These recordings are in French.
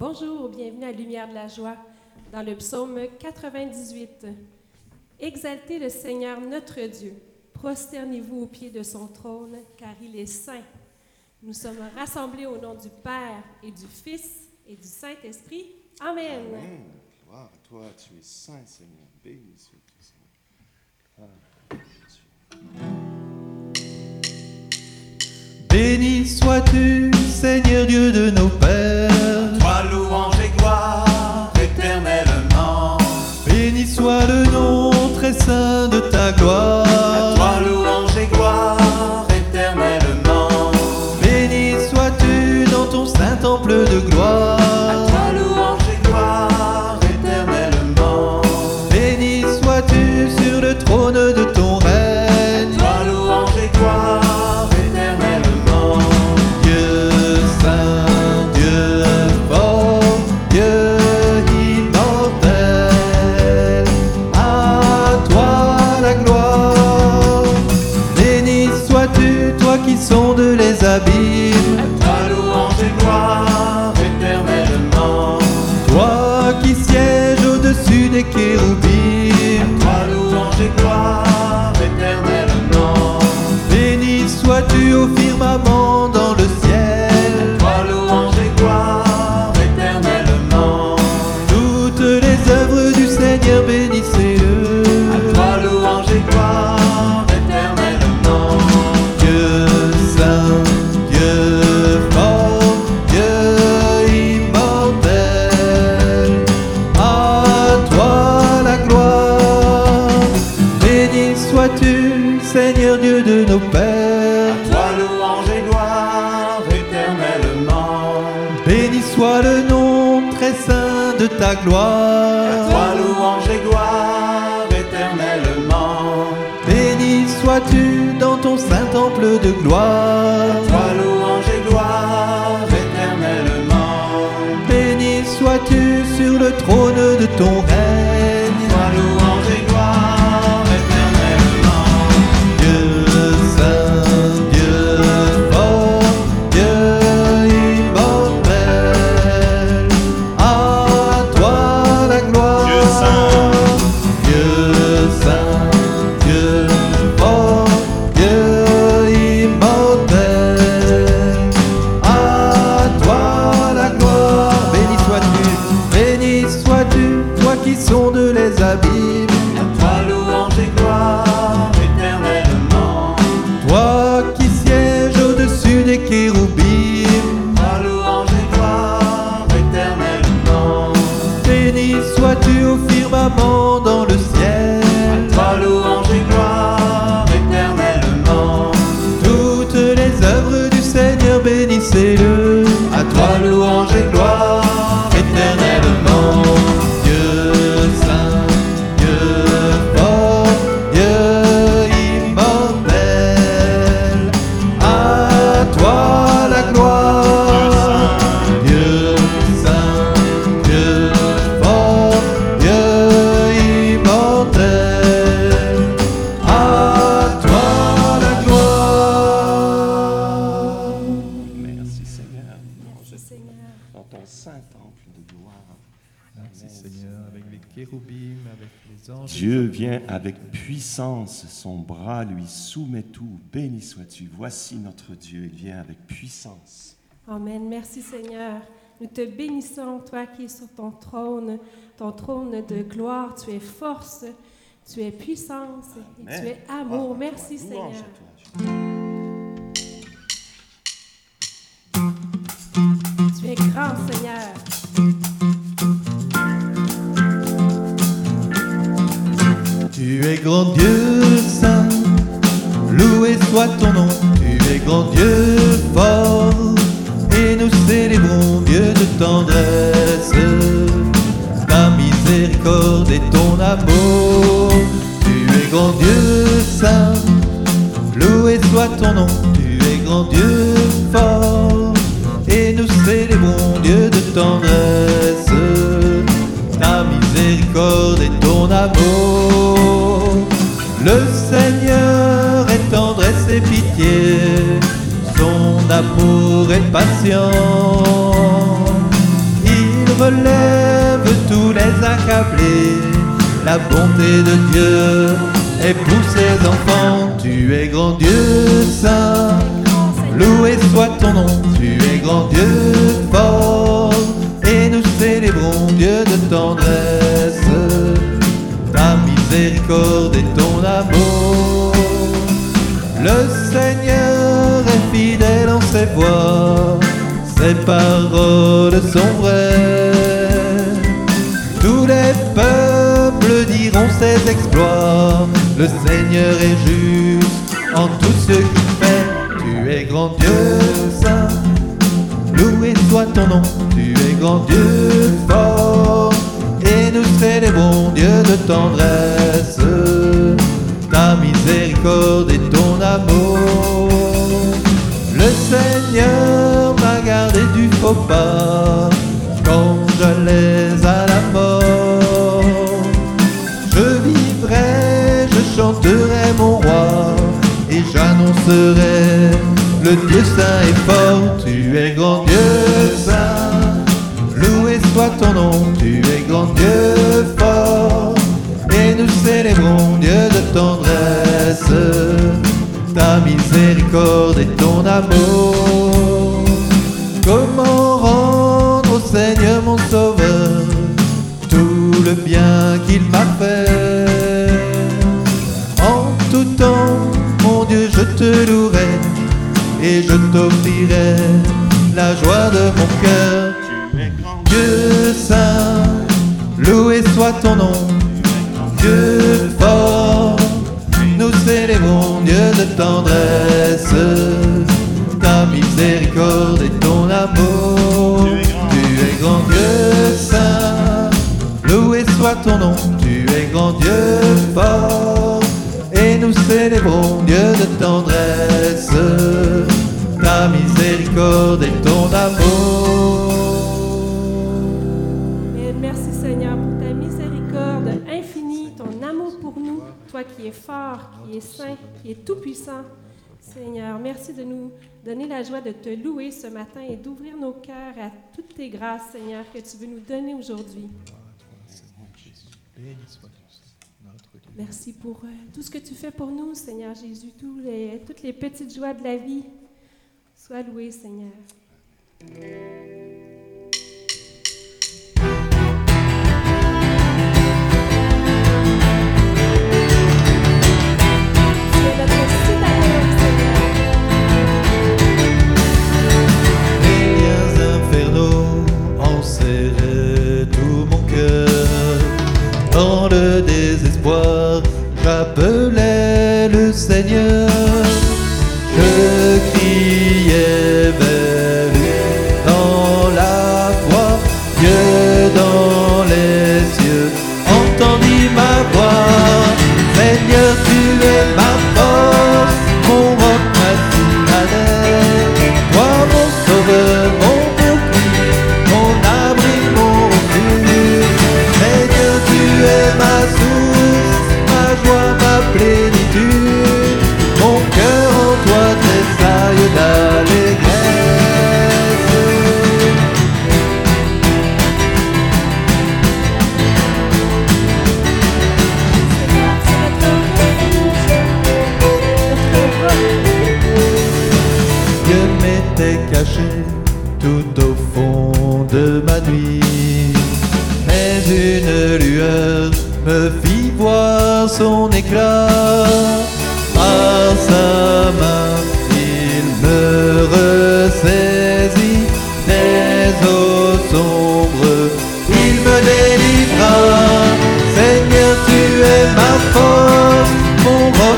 Bonjour, bienvenue à Lumière de la joie dans le psaume 98. Exaltez le Seigneur notre Dieu, prosternez-vous au pied de son trône, car il est saint. Nous sommes rassemblés au nom du Père et du Fils et du Saint-Esprit. Amen. Amen. Gloire à toi, tu es saint, Seigneur. Béni sois-tu, Seigneur. Béni sois-tu, Seigneur Dieu de nos pères. Béni soit trône de ton règne. Qui sondes les abîmes. Avec puissance, son bras lui soumet tout. Béni sois-tu. Voici notre Dieu, il vient avec puissance. Amen. Merci Seigneur. Nous te bénissons, toi qui es sur ton trône, ton trône de gloire. Tu es force, tu es puissance et Amen. tu es amour. Ah, Merci Seigneur. à toi. Tu es grand Seigneur. Tu es grand Dieu saint, loué soit ton nom. Tu es grand Dieu fort, et nous célébrons Dieu de tendresse. Ta miséricorde et ton amour. Tu es grand Dieu saint, loué soit ton nom. Tu es grand Dieu fort, et nous célébrons Dieu de tendresse ta miséricorde et ton amour. Le Seigneur est tendresse et pitié, son amour est patient. Il relève tous les accablés. La bonté de Dieu est pour ses enfants. Tu es grand Dieu saint. Loué soit ton nom, tu es grand Dieu fort. Et nous célébrons Dieu de tendresse, ta miséricorde et voies, ses paroles sont vraies. Tous les peuples diront ses exploits, le Seigneur est juste en tout ce qu'il fait. Tu es grand Dieu saint, loué soit ton nom, tu es grand Dieu fort. Et nous célébrons Dieu de tendresse, ta miséricorde et ton amour. M'a gardé du faux pas quand j'allais à la mort. Je vivrai, je chanterai mon roi et j'annoncerai le Dieu saint et fort. Tu es grand Dieu saint, loué soit ton nom. Tu es grand Dieu fort et nous célébrons Dieu de tendresse, ta miséricorde et ton amour. Te louerai et je t'offrirai la joie de mon cœur. Dieu saint, loué soit ton nom, Dieu fort, nous célébrons Dieu de tendresse, ta miséricorde et ton amour. Tu es grand Dieu saint, loué soit ton nom, tu es grand Dieu fort, nous célébrons Dieu de tendresse, ta miséricorde et ton amour. Et merci Seigneur pour ta miséricorde infinie, ton amour pour nous, toi qui es fort, qui es saint, qui es tout-puissant. Seigneur, merci de nous donner la joie de te louer ce matin et d'ouvrir nos cœurs à toutes tes grâces, Seigneur, que tu veux nous donner aujourd'hui. Merci pour euh, tout ce que tu fais pour nous, Seigneur Jésus, toutes les petites joies de la vie. Sois loué, Seigneur.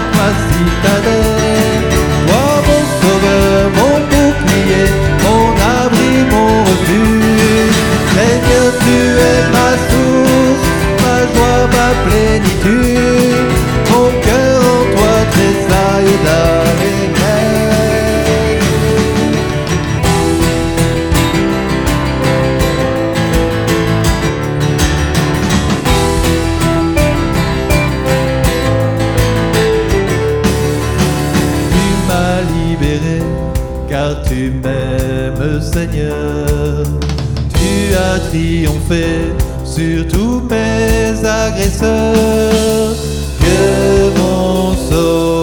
Mon roc, ma tu m'aimes Seigneur. Tu as triomphé sur tous mes agresseurs que mon sauveur.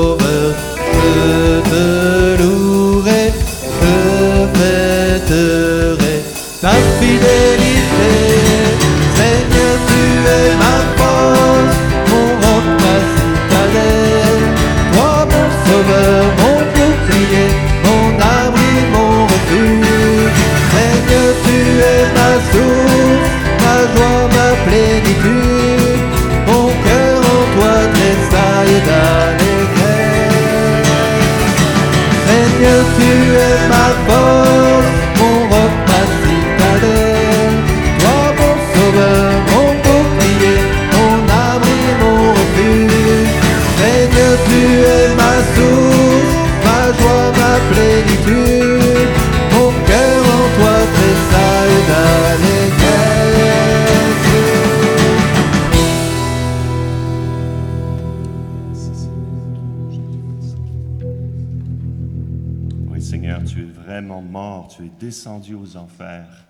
Vraiment mort, tu es descendu aux enfers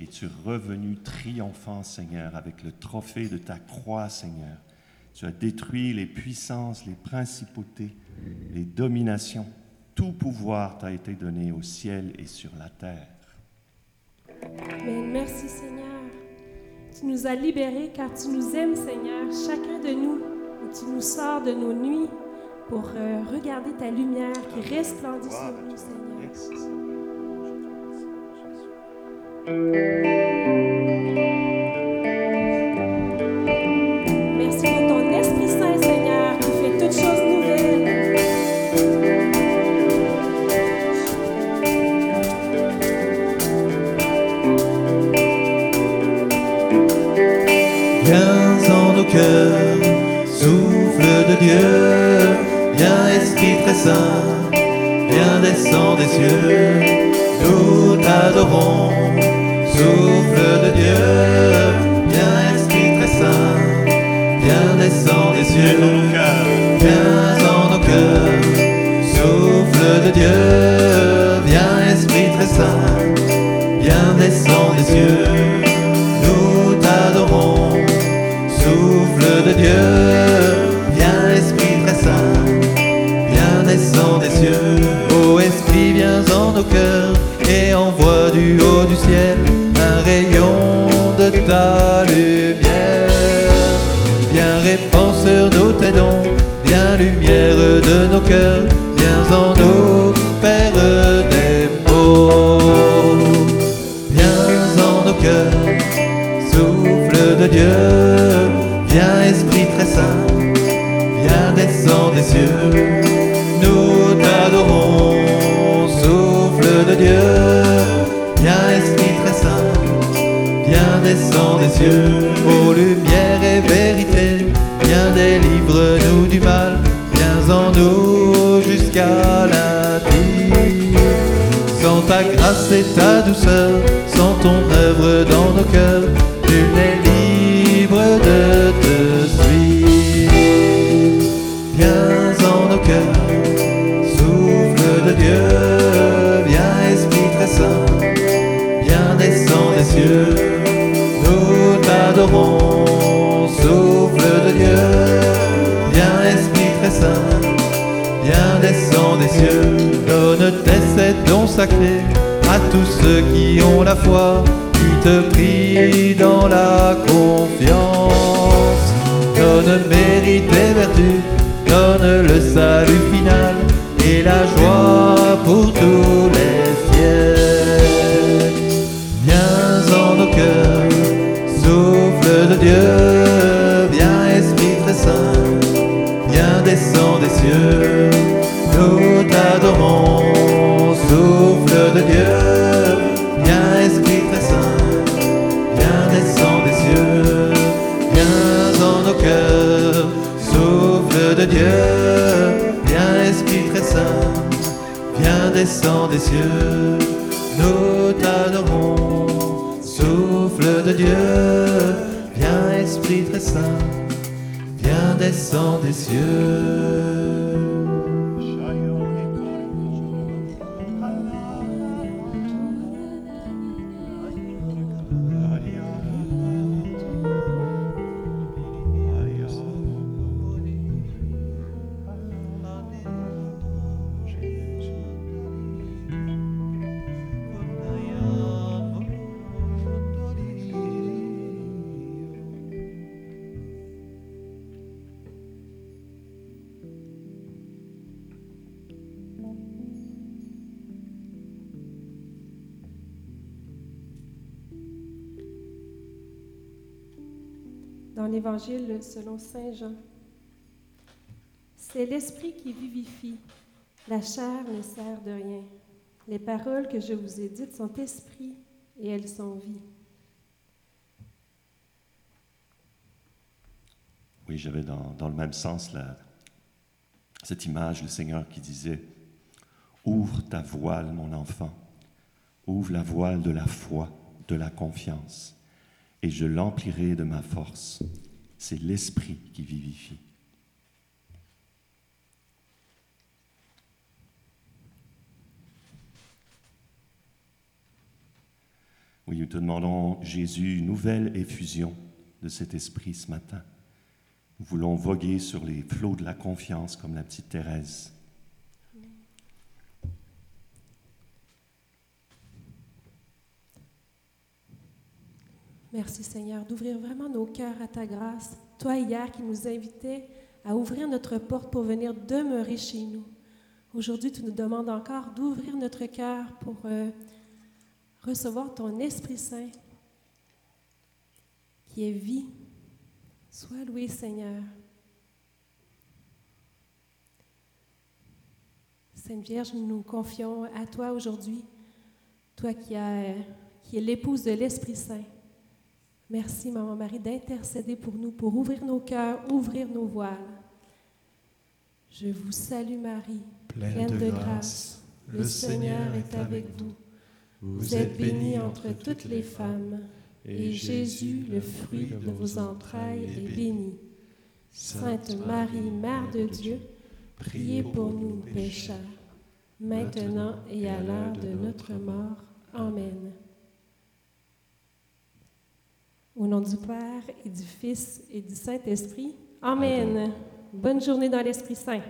et tu es revenu triomphant, Seigneur, avec le trophée de ta croix, Seigneur. Tu as détruit les puissances, les principautés, les dominations. Tout pouvoir t'a été donné au ciel et sur la terre. Amen. Merci Seigneur. Tu nous as libérés car tu nous aimes Seigneur, chacun de nous. Et tu nous sors de nos nuits pour euh, regarder ta lumière qui resplendit sur nous Seigneur. Esprit très saint, viens descends des cieux, nous t'adorons, souffle de Dieu, viens Esprit très saint, viens descends des cieux, viens en nos cœurs, souffle de Dieu, viens Esprit très saint, viens descends des cieux, nous t'adorons, souffle de Dieu, viens Esprit très saint, viens en nos cœurs et envoie du haut du ciel un rayon de ta lumière, viens répand sur nous tes dons, viens lumière de nos cœurs, viens en nous, Père des mots, viens en nos cœurs souffle de Dieu, viens Esprit très saint, viens descends des cieux, nous de Dieu, viens Esprit très saint, viens descends des cieux, ô lumière et vérité, viens délivre-nous du mal, viens en nous jusqu'à la vie. Sans ta grâce et ta douceur, sans ton œuvre dans nos cœurs, nul n'est libre de te suivre. Viens en nos cœurs, souffle de Dieu, saint, viens descends des cieux, nous t'adorons, souffle de Dieu, viens Esprit très saint, viens descends des cieux, donne tes sept dons sacrés à tous ceux qui ont la foi, tu te prie dans la confiance, donne mérite et vertu, donne le salut final et la joie pour tous Dieu, viens Esprit très saint, viens descends des cieux, nous t'adorons, souffle de Dieu, viens Esprit très saint, viens descends des cieux, viens en nos cœurs, souffle de Dieu, viens Esprit très saint, viens descends des cieux, viens descends des cieux. Dans l'Évangile selon Saint Jean. C'est l'Esprit qui vivifie. La chair ne sert de rien. Les paroles que je vous ai dites sont esprit et elles sont vie. Oui, j'avais dans, le même sens la- cette image, le Seigneur qui disait, Ouvre ta voile, mon enfant, ouvre la voile de la foi, de la confiance, et je l'emplirai de ma force. C'est l'Esprit qui vivifie. Oui, nous te demandons, Jésus, nouvelle effusion de cet esprit ce matin. Nous voulons voguer sur les flots de la confiance comme la petite Thérèse. Merci Seigneur d'ouvrir vraiment nos cœurs à ta grâce. Toi hier qui nous invitais à ouvrir notre porte pour venir demeurer chez nous. Aujourd'hui, tu nous demandes encore d'ouvrir notre cœur pour euh, recevoir ton Esprit Saint qui est vie. Sois loué Seigneur. Sainte Vierge, nous nous confions à toi aujourd'hui, toi qui, es l'épouse de l'Esprit Saint. Merci, Maman Marie, d'intercéder pour nous, pour ouvrir nos cœurs, ouvrir nos voiles. Je vous salue, Marie, Pleine de grâce, le Seigneur est avec vous. Vous êtes bénie entre toutes les femmes, et Jésus, le fruit de vos entrailles, est béni. Sainte Marie, Mère de Dieu, priez pour nous pécheurs, maintenant et à l'heure de notre mort. Amen. Au nom du Père et du Fils et du Saint-Esprit. Amen. Bonne journée dans l'Esprit Saint.